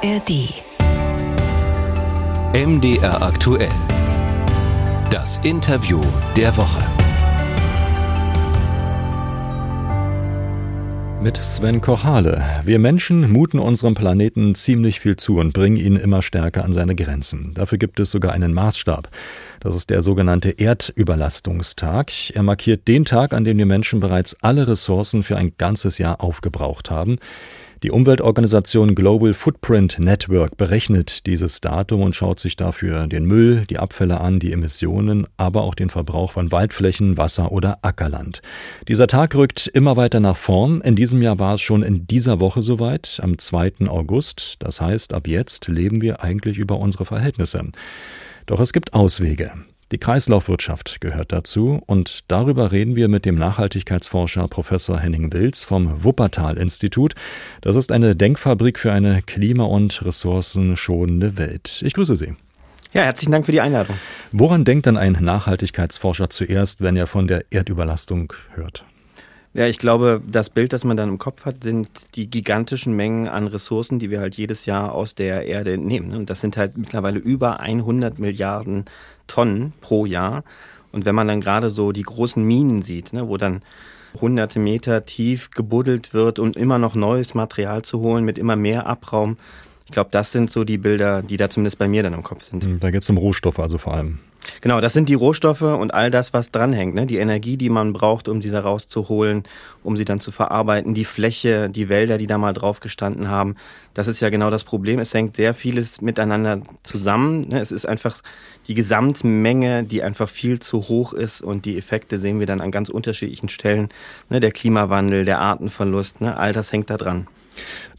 ARD. MDR aktuell. Das Interview der Woche. Mit Sven Kochale. Wir Menschen muten unserem Planeten ziemlich viel zu und bringen ihn immer stärker an seine Grenzen. Dafür gibt es sogar einen Maßstab. Das ist der sogenannte Erdüberlastungstag. Er markiert den Tag, an dem die Menschen bereits alle Ressourcen für ein ganzes Jahr aufgebraucht haben. Die Umweltorganisation Global Footprint Network berechnet dieses Datum und schaut sich dafür den Müll, die Abfälle an, die Emissionen, aber auch den Verbrauch von Waldflächen, Wasser oder Ackerland. Dieser Tag rückt immer weiter nach vorn. In diesem Jahr war es schon in dieser Woche soweit, am 2. August. Das heißt, ab jetzt leben wir eigentlich über unsere Verhältnisse. Doch es gibt Auswege. Die Kreislaufwirtschaft gehört dazu und darüber reden wir mit dem Nachhaltigkeitsforscher Professor Henning Wilz vom Wuppertal-Institut. Das ist eine Denkfabrik für eine klima- und ressourcenschonende Welt. Ich grüße Sie. Ja, herzlichen Dank für die Einladung. Woran denkt denn ein Nachhaltigkeitsforscher zuerst, wenn er von der Erdüberlastung hört? Ja, ich glaube, das Bild, das man dann im Kopf hat, sind die gigantischen Mengen an Ressourcen, die wir halt jedes Jahr aus der Erde entnehmen. Und das sind halt mittlerweile über 100 Milliarden Tonnen pro Jahr. Und wenn man dann gerade so die großen Minen sieht, ne, wo dann hunderte Meter tief gebuddelt wird, um immer noch neues Material zu holen mit immer mehr Abraum, ich glaube, das sind so die Bilder, die da zumindest bei mir dann im Kopf sind. Da geht es um Rohstoffe also vor allem. Genau, das sind die Rohstoffe und all das, was dranhängt. Ne? Die Energie, die man braucht, um sie da rauszuholen, um sie dann zu verarbeiten, die Fläche, die Wälder, die da mal drauf gestanden haben. Das ist ja genau das Problem. Es hängt sehr vieles miteinander zusammen. Ne? Es ist einfach die Gesamtmenge, die einfach viel zu hoch ist und die Effekte sehen wir dann an ganz unterschiedlichen Stellen. Ne? Der Klimawandel, der Artenverlust, ne? all das hängt da dran.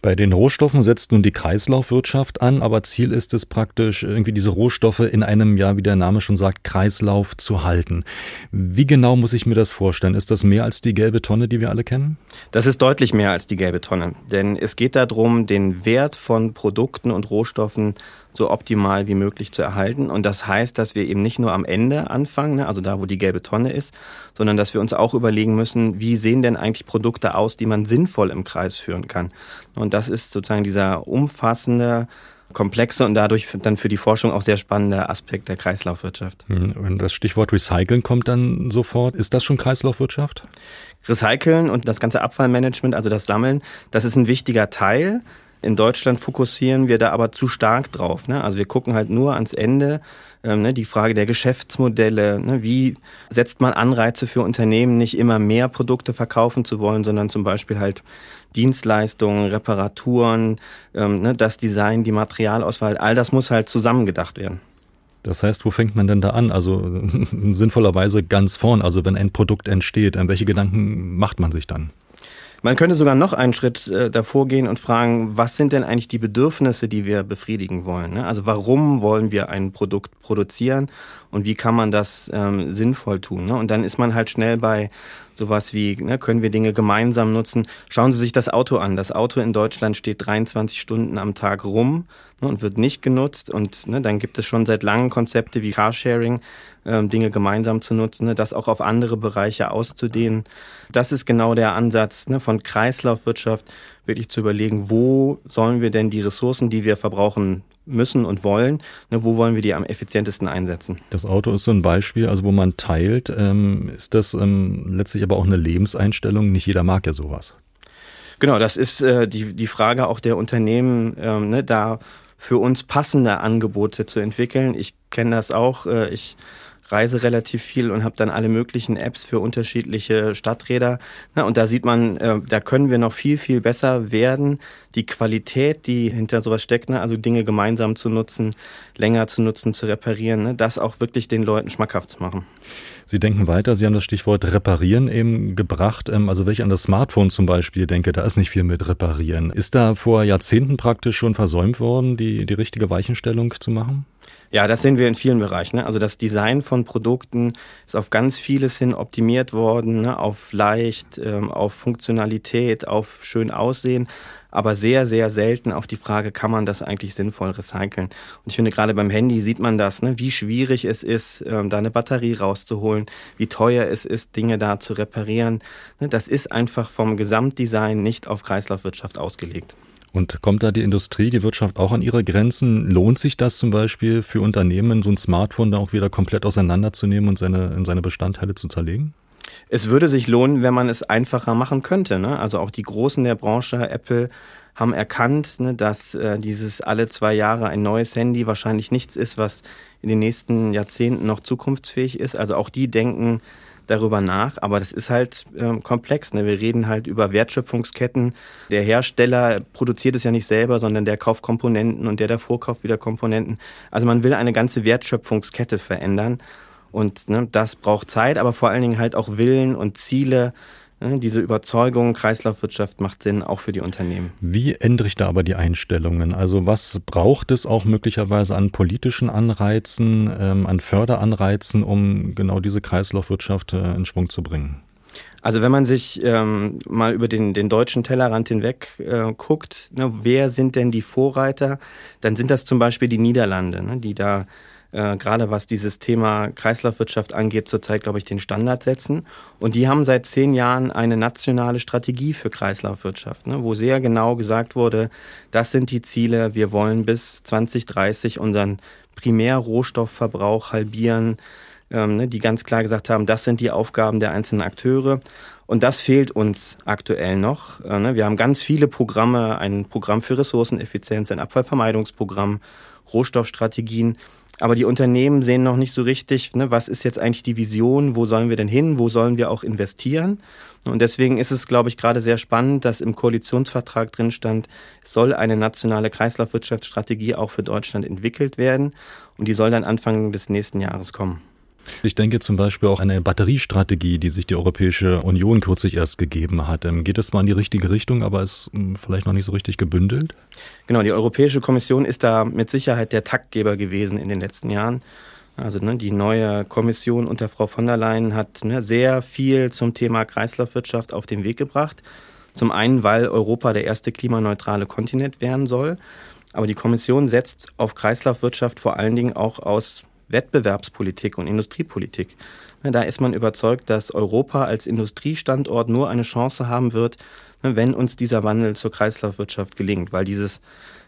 Bei den Rohstoffen setzt nun die Kreislaufwirtschaft an, aber Ziel ist es praktisch, irgendwie diese Rohstoffe in einem, ja, wie der Name schon sagt, Kreislauf zu halten. Wie genau muss ich mir das vorstellen? Ist das mehr als die gelbe Tonne, die wir alle kennen? Das ist deutlich mehr als die gelbe Tonne, denn es geht darum, den Wert von Produkten und Rohstoffen so optimal wie möglich zu erhalten. Und das heißt, dass wir eben nicht nur am Ende anfangen, ne, also da, wo die gelbe Tonne ist, sondern dass wir uns auch überlegen müssen, wie sehen denn eigentlich Produkte aus, die man sinnvoll im Kreis führen kann. Und das ist sozusagen dieser umfassende, komplexe und dadurch dann für die Forschung auch sehr spannende Aspekt der Kreislaufwirtschaft. Hm, und das Stichwort Recyceln kommt dann sofort. Ist das schon Kreislaufwirtschaft? Recyceln und das ganze Abfallmanagement, also das Sammeln, das ist ein wichtiger Teil. In Deutschland fokussieren wir da aber zu stark drauf. Ne? Also wir gucken halt nur ans Ende, ähm, ne? die Frage der Geschäftsmodelle. Ne? Wie setzt man Anreize für Unternehmen, nicht immer mehr Produkte verkaufen zu wollen, sondern zum Beispiel halt Dienstleistungen, Reparaturen, ähm, ne? das Design, die Materialauswahl, all das muss halt zusammengedacht werden. Das heißt, wo fängt man denn da an? Also sinnvollerweise ganz vorn, also wenn ein Produkt entsteht, an welche Gedanken macht man sich dann? Man könnte sogar noch einen Schritt äh, davor gehen und fragen, was sind denn eigentlich die Bedürfnisse, die wir befriedigen wollen? Ne? Also warum wollen wir ein Produkt produzieren und wie kann man das ähm, sinnvoll tun? Ne? Und dann ist man halt schnell bei sowas wie, ne, können wir Dinge gemeinsam nutzen? Schauen Sie sich das Auto an. Das Auto in Deutschland steht 23 Stunden am Tag rum ne, und wird nicht genutzt. Und ne, dann gibt es schon seit langem Konzepte wie Carsharing, ähm, Dinge gemeinsam zu nutzen, ne, das auch auf andere Bereiche auszudehnen. Das ist genau der Ansatz ne, von Kreislaufwirtschaft, wirklich zu überlegen, wo sollen wir denn die Ressourcen, die wir verbrauchen, müssen und wollen, ne, wo wollen wir die am effizientesten einsetzen. Das Auto ist so ein Beispiel, also wo man teilt. Ähm, ist das ähm, letztlich aber auch eine Lebenseinstellung? Nicht jeder mag ja sowas. Genau, das ist äh, die, die Frage auch der Unternehmen, ähm, ne, da für uns passende Angebote zu entwickeln. Ich kenne das auch. Äh, ich reise relativ viel und habe dann alle möglichen Apps für unterschiedliche Stadträder. und da sieht man, äh, da können wir noch viel, viel besser werden. Die Qualität, die hinter sowas steckt, ne, also Dinge gemeinsam zu nutzen, länger zu nutzen, zu reparieren, ne, das auch wirklich den Leuten schmackhaft zu machen. Sie denken weiter, Sie haben das Stichwort Reparieren eben gebracht. Ähm, also wenn ich an das Smartphone zum Beispiel denke, da ist nicht viel mit Reparieren. Ist da vor Jahrzehnten praktisch schon versäumt worden, die, die richtige Weichenstellung zu machen? Ja, das sehen wir in vielen Bereichen. Ne? Also das Design von Produkten ist auf ganz vieles hin optimiert worden, ne? auf leicht, ähm, auf Funktionalität, auf schön Aussehen, aber sehr, sehr selten auf die Frage, kann man das eigentlich sinnvoll recyceln? Und ich finde, gerade beim Handy sieht man das, ne? wie schwierig es ist, ähm, da eine Batterie rauszuholen, wie teuer es ist, Dinge da zu reparieren. Ne? Das ist einfach vom Gesamtdesign nicht auf Kreislaufwirtschaft ausgelegt. Und kommt da die Industrie, die Wirtschaft auch an ihre Grenzen? Lohnt sich das zum Beispiel für Unternehmen, so ein Smartphone da auch wieder komplett auseinanderzunehmen und seine, in seine Bestandteile zu zerlegen? Es würde sich lohnen, wenn man es einfacher machen könnte. Ne? Also auch die Großen der Branche, Apple, haben erkannt, ne, dass äh, dieses alle zwei Jahre ein neues Handy wahrscheinlich nichts ist, was in den nächsten Jahrzehnten noch zukunftsfähig ist. Also auch die denken darüber nach, aber das ist halt ähm, komplex. Ne? Wir reden halt über Wertschöpfungsketten. Der Hersteller produziert es ja nicht selber, sondern der kauft Komponenten und der davor kauft wieder Komponenten. Also man will eine ganze Wertschöpfungskette verändern. Und ne, das braucht Zeit, aber vor allen Dingen halt auch Willen und Ziele, diese Überzeugung, Kreislaufwirtschaft macht Sinn, auch für die Unternehmen. Wie ändere ich da aber die Einstellungen? Also was braucht es auch möglicherweise an politischen Anreizen, ähm, an Förderanreizen, um genau diese Kreislaufwirtschaft äh, in Schwung zu bringen? Also wenn man sich ähm, mal über den, den deutschen Tellerrand hinweg äh, guckt, ne, wer sind denn die Vorreiter, dann sind das zum Beispiel die Niederlande, ne, die da äh, gerade was dieses Thema Kreislaufwirtschaft angeht, zurzeit, glaube ich, den Standard setzen. Und die haben seit zehn Jahren eine nationale Strategie für Kreislaufwirtschaft, ne, wo sehr genau gesagt wurde, das sind die Ziele, wir wollen bis 2030 unseren Primärrohstoffverbrauch halbieren, ähm, ne, die ganz klar gesagt haben, das sind die Aufgaben der einzelnen Akteure. Und das fehlt uns aktuell noch. Äh, ne. Wir haben ganz viele Programme, ein Programm für Ressourceneffizienz, ein Abfallvermeidungsprogramm, Rohstoffstrategien. Aber die Unternehmen sehen noch nicht so richtig, ne, was ist jetzt eigentlich die Vision, wo sollen wir denn hin, wo sollen wir auch investieren. Und deswegen ist es, glaube ich, gerade sehr spannend, dass im Koalitionsvertrag drin stand, es soll eine nationale Kreislaufwirtschaftsstrategie auch für Deutschland entwickelt werden. Und die soll dann Anfang des nächsten Jahres kommen. Ich denke zum Beispiel auch eine Batteriestrategie, die sich die Europäische Union kürzlich erst gegeben hat. Ähm, geht es zwar in die richtige Richtung, aber ist hm, vielleicht noch nicht so richtig gebündelt? Genau, die Europäische Kommission ist da mit Sicherheit der Taktgeber gewesen in den letzten Jahren. Also ne, die neue Kommission unter Frau von der Leyen hat ne, sehr viel zum Thema Kreislaufwirtschaft auf den Weg gebracht. Zum einen, weil Europa der erste klimaneutrale Kontinent werden soll. Aber die Kommission setzt auf Kreislaufwirtschaft vor allen Dingen auch aus Wettbewerbspolitik und Industriepolitik. Ne, da ist man überzeugt, dass Europa als Industriestandort nur eine Chance haben wird, ne, wenn uns dieser Wandel zur Kreislaufwirtschaft gelingt, weil dieses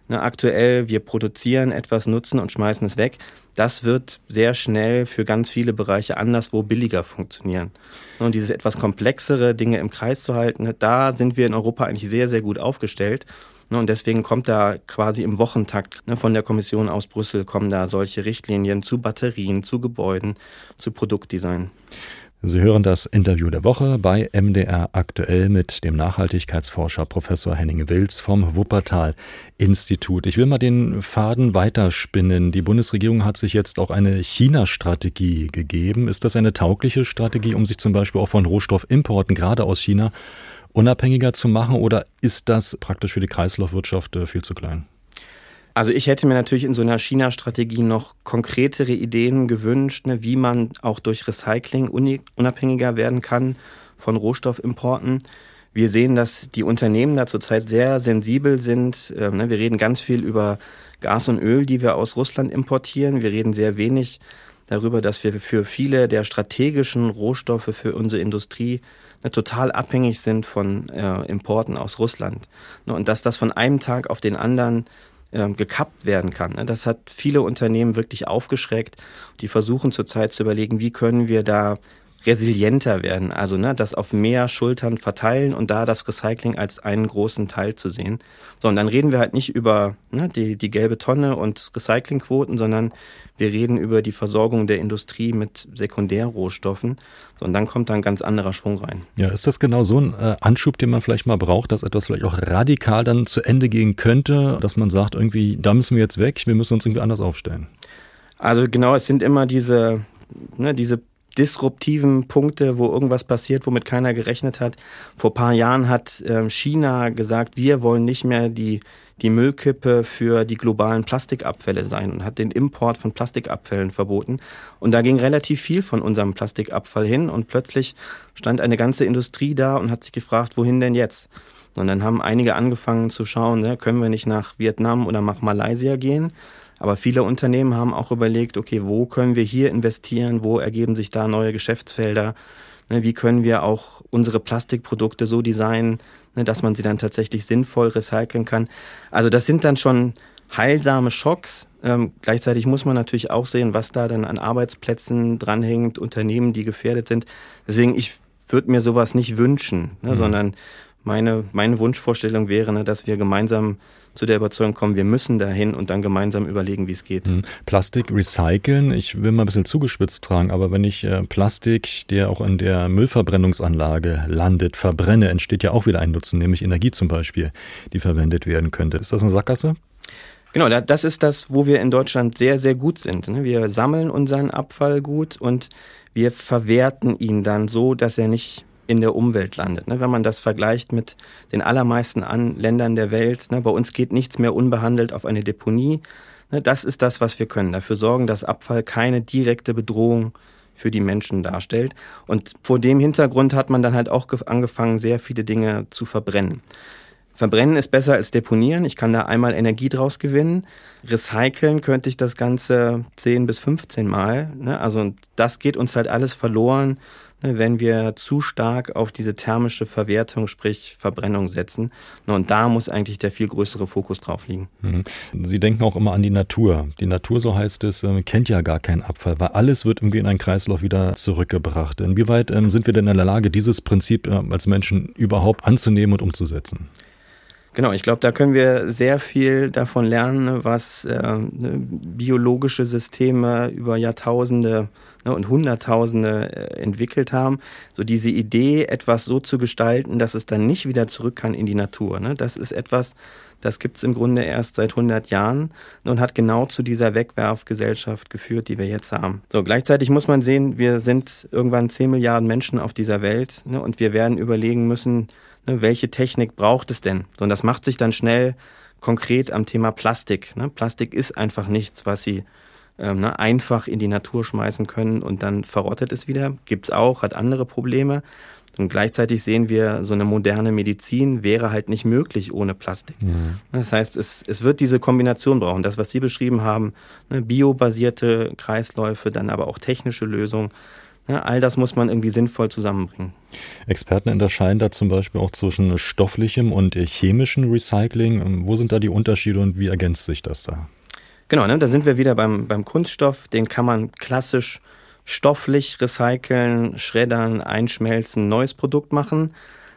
ne, aktuell, wir produzieren etwas, nutzen und schmeißen es weg, das wird sehr schnell für ganz viele Bereiche anderswo billiger funktionieren. Und dieses etwas komplexere Dinge im Kreis zu halten, da sind wir in Europa eigentlich sehr, sehr gut aufgestellt. Ne, und deswegen kommt da quasi im Wochentakt ne, von der Kommission aus Brüssel kommen da solche Richtlinien zu Batterien, zu Gebäuden, zu Produktdesign. Sie hören das Interview der Woche bei MDR aktuell mit dem Nachhaltigkeitsforscher Professor Henning Wills vom Wuppertal Institut. Ich will mal den Faden weiterspinnen. Die Bundesregierung hat sich jetzt auch eine China-Strategie gegeben. Ist das eine taugliche Strategie, um sich zum Beispiel auch von Rohstoffimporten gerade aus China unabhängiger zu machen oder ist das praktisch für die Kreislaufwirtschaft äh, viel zu klein? Also ich hätte mir natürlich in so einer China-Strategie noch konkretere Ideen gewünscht, ne, wie man auch durch Recycling unabhängiger werden kann von Rohstoffimporten. Wir sehen, dass die Unternehmen da zurzeit sehr sensibel sind. Ähm, ne, wir reden ganz viel über Gas und Öl, die wir aus Russland importieren. Wir reden sehr wenig darüber, dass wir für viele der strategischen Rohstoffe für unsere Industrie ne, total abhängig sind von äh, Importen aus Russland. Ne, und dass das von einem Tag auf den anderen äh, gekappt werden kann. Ne, das hat viele Unternehmen wirklich aufgeschreckt. Die versuchen zurzeit zu überlegen, wie können wir da resilienter werden, also ne, das auf mehr Schultern verteilen und da das Recycling als einen großen Teil zu sehen. So, und dann reden wir halt nicht über ne, die, die gelbe Tonne und Recyclingquoten, sondern wir reden über die Versorgung der Industrie mit Sekundärrohstoffen. So, und dann kommt da ein ganz anderer Schwung rein. Ja, ist das genau so ein äh, Anschub, den man vielleicht mal braucht, dass etwas vielleicht auch radikal dann zu Ende gehen könnte, dass man sagt, irgendwie, da müssen wir jetzt weg, wir müssen uns irgendwie anders aufstellen? Also genau, es sind immer diese, ne, diese disruptiven Punkte, wo irgendwas passiert, womit keiner gerechnet hat. Vor paar Jahren hat ähm, China gesagt, wir wollen nicht mehr die, die Müllkippe für die globalen Plastikabfälle sein und hat den Import von Plastikabfällen verboten. Und da ging relativ viel von unserem Plastikabfall hin und plötzlich stand eine ganze Industrie da und hat sich gefragt, wohin denn jetzt? Und dann haben einige angefangen zu schauen, ne, können wir nicht nach Vietnam oder nach Malaysia gehen? Aber viele Unternehmen haben auch überlegt, okay, wo können wir hier investieren, wo ergeben sich da neue Geschäftsfelder? Ne, wie können wir auch unsere Plastikprodukte so designen, ne, dass man sie dann tatsächlich sinnvoll recyceln kann. Also das sind dann schon heilsame Schocks. Ähm, gleichzeitig muss man natürlich auch sehen, was da dann an Arbeitsplätzen dranhängt, Unternehmen, die gefährdet sind. Deswegen, ich würde mir sowas nicht wünschen, ne, mhm. sondern meine, meine Wunschvorstellung wäre, ne, dass wir gemeinsam zu der Überzeugung kommen, wir müssen dahin und dann gemeinsam überlegen, wie es geht. Mhm. Plastik recyceln, ich will mal ein bisschen zugespitzt fragen, aber wenn ich äh, Plastik, der auch in der Müllverbrennungsanlage landet, verbrenne, entsteht ja auch wieder ein Nutzen, nämlich Energie zum Beispiel, die verwendet werden könnte. Ist das eine Sackgasse? Genau, das ist das, wo wir in Deutschland sehr, sehr gut sind. Ne? Wir sammeln unseren Abfall gut und wir verwerten ihn dann so, dass er nicht in der Umwelt landet. Ne? Wenn man das vergleicht mit den allermeisten Ländern der Welt, ne? bei uns geht nichts mehr unbehandelt auf eine Deponie. Das ist das, was wir können. Dafür sorgen, dass Abfall keine direkte Bedrohung für die Menschen darstellt. Und vor dem Hintergrund hat man dann halt auch angefangen, sehr viele Dinge zu verbrennen. Verbrennen ist besser als deponieren. Ich kann da einmal Energie draus gewinnen. Recyceln könnte ich das Ganze 10 bis 15 Mal. Ne? Also das geht uns halt alles verloren, ne, wenn wir zu stark auf diese thermische Verwertung, sprich Verbrennung setzen. Und da muss eigentlich der viel größere Fokus drauf liegen. Mhm. Sie denken auch immer an die Natur. Die Natur, so heißt es, ähm, kennt ja gar keinen Abfall, weil alles wird irgendwie in einen Kreislauf wieder zurückgebracht. Inwieweit ähm, sind wir denn in der Lage, dieses Prinzip äh, als Menschen überhaupt anzunehmen und umzusetzen? Genau, ich glaube, da können wir sehr viel davon lernen, was äh, ne, biologische Systeme über Jahrtausende ne, und Hunderttausende äh, entwickelt haben. So diese Idee, etwas so zu gestalten, dass es dann nicht wieder zurück kann in die Natur. Ne? Das ist etwas, das gibt's im Grunde erst seit 100 Jahren und hat genau zu dieser Wegwerfgesellschaft geführt, die wir jetzt haben. So, gleichzeitig muss man sehen, wir sind irgendwann 10 Milliarden Menschen auf dieser Welt ne, und wir werden überlegen müssen, ne, welche Technik braucht es denn? So, und das macht sich dann schnell konkret am Thema Plastik. Ne? Plastik ist einfach nichts, was Sie ähm, ne, einfach in die Natur schmeißen können und dann verrottet es wieder. Gibt's auch, hat andere Probleme. Und gleichzeitig sehen wir, so eine moderne Medizin wäre halt nicht möglich ohne Plastik. Mhm. Das heißt, es, es wird diese Kombination brauchen. Das, was Sie beschrieben haben, ne, biobasierte Kreisläufe, dann aber auch technische Lösungen. Ja, all das muss man irgendwie sinnvoll zusammenbringen. Experten unterscheiden da zum Beispiel auch zwischen stofflichem und chemischem Recycling. Wo sind da die Unterschiede und wie ergänzt sich das da? Genau, ne, da sind wir wieder beim, beim Kunststoff. Den kann man klassisch stofflich recyceln, schreddern, einschmelzen, neues Produkt machen.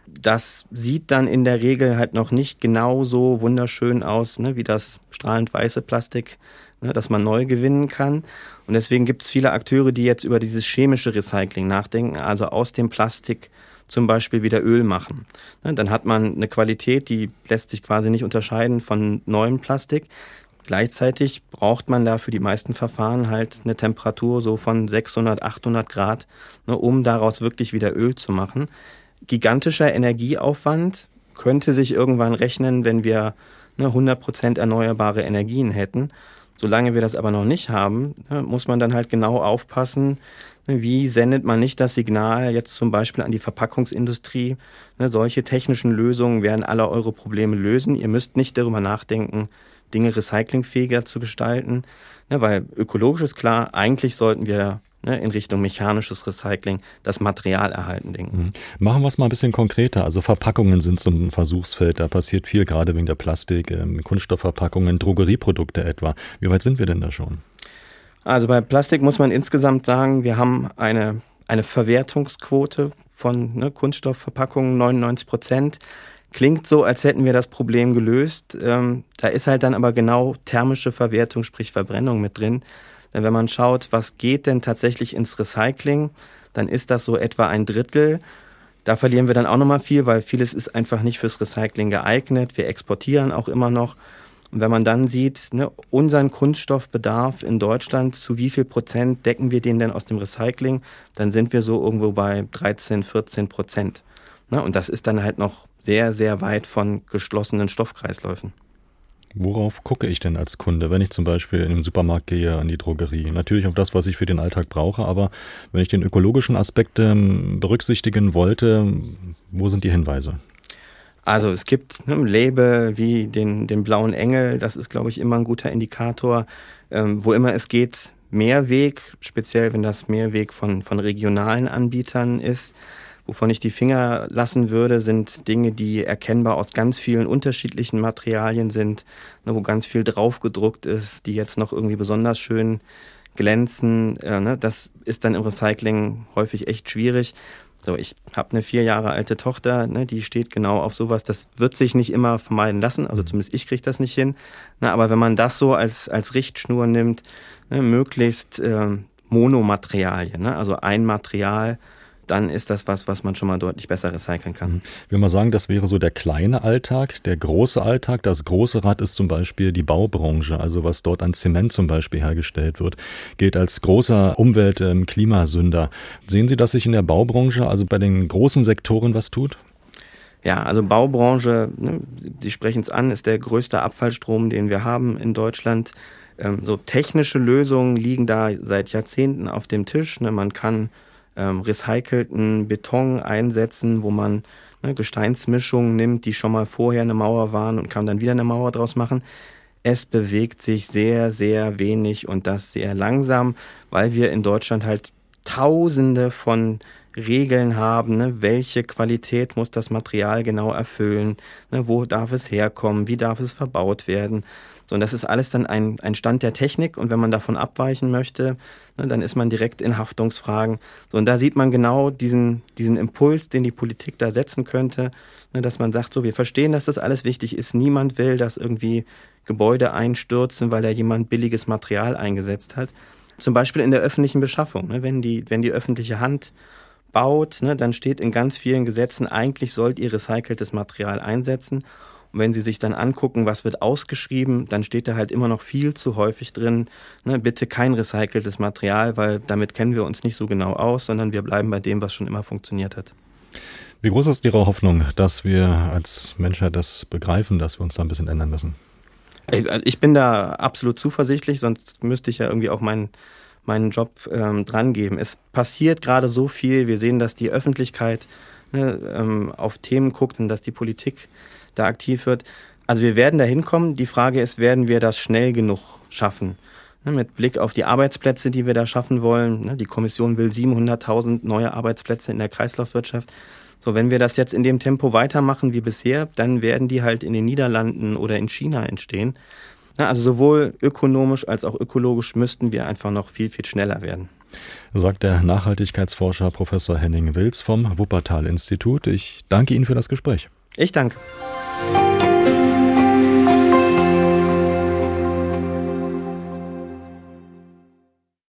Das sieht dann in der Regel halt noch nicht genau so wunderschön aus, ne, wie das strahlend weiße Plastik, ne, das man neu gewinnen kann. Und deswegen gibt es viele Akteure, die jetzt über dieses chemische Recycling nachdenken, also aus dem Plastik zum Beispiel wieder Öl machen. Ne, dann hat man eine Qualität, die lässt sich quasi nicht unterscheiden von neuem Plastik. Gleichzeitig braucht man da für die meisten Verfahren halt eine Temperatur so von 600, 800 Grad, ne, um daraus wirklich wieder Öl zu machen. Gigantischer Energieaufwand könnte sich irgendwann rechnen, wenn wir ne, 100 Prozent erneuerbare Energien hätten. Solange wir das aber noch nicht haben, ne, muss man dann halt genau aufpassen, ne, wie sendet man nicht das Signal jetzt zum Beispiel an die Verpackungsindustrie. Ne, solche technischen Lösungen werden alle eure Probleme lösen. Ihr müsst nicht darüber nachdenken, Dinge recyclingfähiger zu gestalten, weil ökologisch ist klar, eigentlich sollten wir ne, in Richtung mechanisches Recycling das Material erhalten denken. Mhm. Machen wir es mal ein bisschen konkreter. Also Verpackungen sind so ein Versuchsfeld, da passiert viel, gerade wegen der Plastik, ähm, Kunststoffverpackungen, Drogerieprodukte etwa. Wie weit sind wir denn da schon? Also bei Plastik muss man insgesamt sagen, wir haben eine, eine Verwertungsquote von ne, Kunststoffverpackungen 99 Prozent. Klingt so, als hätten wir das Problem gelöst. Ähm, da ist halt dann aber genau thermische Verwertung, sprich Verbrennung mit drin. Denn wenn man schaut, was geht denn tatsächlich ins Recycling, dann ist das so etwa ein Drittel. Da verlieren wir dann auch nochmal viel, weil vieles ist einfach nicht fürs Recycling geeignet. Wir exportieren auch immer noch. Und wenn man dann sieht, ne, unseren Kunststoffbedarf in Deutschland, zu wie viel Prozent decken wir den denn aus dem Recycling, dann sind wir so irgendwo bei 13, 14 Prozent. Ne, und das ist dann halt noch sehr, sehr weit von geschlossenen Stoffkreisläufen. Worauf gucke ich denn als Kunde, wenn ich zum Beispiel in den Supermarkt gehe, an die Drogerie? Natürlich auf das, was ich für den Alltag brauche, aber wenn ich den ökologischen Aspekt ähm, berücksichtigen wollte, wo sind die Hinweise? Also es gibt ne, Label wie den, den blauen Engel, das ist, glaube ich, immer ein guter Indikator. Ähm, wo immer es geht, Mehrweg, speziell wenn das Mehrweg von, von regionalen Anbietern ist. Wovon ich die Finger lassen würde, sind Dinge, die erkennbar aus ganz vielen unterschiedlichen Materialien sind, ne, wo ganz viel draufgedruckt ist, die jetzt noch irgendwie besonders schön glänzen. Äh, ne, das ist dann im Recycling häufig echt schwierig. So, ich habe eine vier Jahre alte Tochter, ne, die steht genau auf sowas. Das wird sich nicht immer vermeiden lassen. Also zumindest ich kriege das nicht hin. Na, aber wenn man das so als, als Richtschnur nimmt, ne, möglichst äh, Monomaterialien, ne, also ein Material, dann ist das was, was man schon mal deutlich besser recyceln kann. Ich will mal sagen, das wäre so der kleine Alltag. Der große Alltag, das große Rad ist zum Beispiel die Baubranche, also was dort an Zement zum Beispiel hergestellt wird, gilt als großer Umwelt-, ähm, Klimasünder. Sehen Sie, dass sich in der Baubranche, also bei den großen Sektoren was tut? Ja, also Baubranche, ne, Sie sprechen es an, ist der größte Abfallstrom, den wir haben in Deutschland. Ähm, so technische Lösungen liegen da seit Jahrzehnten auf dem Tisch. Ne. Man kann ähm, recycelten Beton einsetzen, wo man ne, Gesteinsmischungen nimmt, die schon mal vorher eine Mauer waren und kann dann wieder eine Mauer draus machen. Es bewegt sich sehr, sehr wenig und das sehr langsam, weil wir in Deutschland halt Tausende von Regeln haben, ne? welche Qualität muss das Material genau erfüllen, ne? wo darf es herkommen, wie darf es verbaut werden. So, und das ist alles dann ein, ein Stand der Technik und wenn man davon abweichen möchte, ne, dann ist man direkt in Haftungsfragen. So, und da sieht man genau diesen, diesen Impuls, den die Politik da setzen könnte, ne, dass man sagt, so, wir verstehen, dass das alles wichtig ist. Niemand will, dass irgendwie Gebäude einstürzen, weil da jemand billiges Material eingesetzt hat. Zum Beispiel in der öffentlichen Beschaffung. Ne, wenn, die, wenn die öffentliche Hand baut, ne, dann steht in ganz vielen Gesetzen, eigentlich sollt ihr recyceltes Material einsetzen. Und wenn Sie sich dann angucken, was wird ausgeschrieben, dann steht da halt immer noch viel zu häufig drin, ne, bitte kein recyceltes Material, weil damit kennen wir uns nicht so genau aus, sondern wir bleiben bei dem, was schon immer funktioniert hat. Wie groß ist Ihre Hoffnung, dass wir als Menschheit das begreifen, dass wir uns da ein bisschen ändern müssen? Ich bin da absolut zuversichtlich, sonst müsste ich ja irgendwie auch meinen meinen Job ähm, drangeben. Es passiert gerade so viel. Wir sehen, dass die Öffentlichkeit ne, ähm, auf Themen guckt und dass die Politik da aktiv wird. Also wir werden da hinkommen. Die Frage ist, werden wir das schnell genug schaffen? Ne, mit Blick auf die Arbeitsplätze, die wir da schaffen wollen. Ne, die Kommission will 700.000 neue Arbeitsplätze in der Kreislaufwirtschaft. So, wenn wir das jetzt in dem Tempo weitermachen wie bisher, dann werden die halt in den Niederlanden oder in China entstehen. Also sowohl ökonomisch als auch ökologisch müssten wir einfach noch viel, viel schneller werden. Sagt der Nachhaltigkeitsforscher Professor Henning Wills vom Wuppertal-Institut. Ich danke Ihnen für das Gespräch. Ich danke.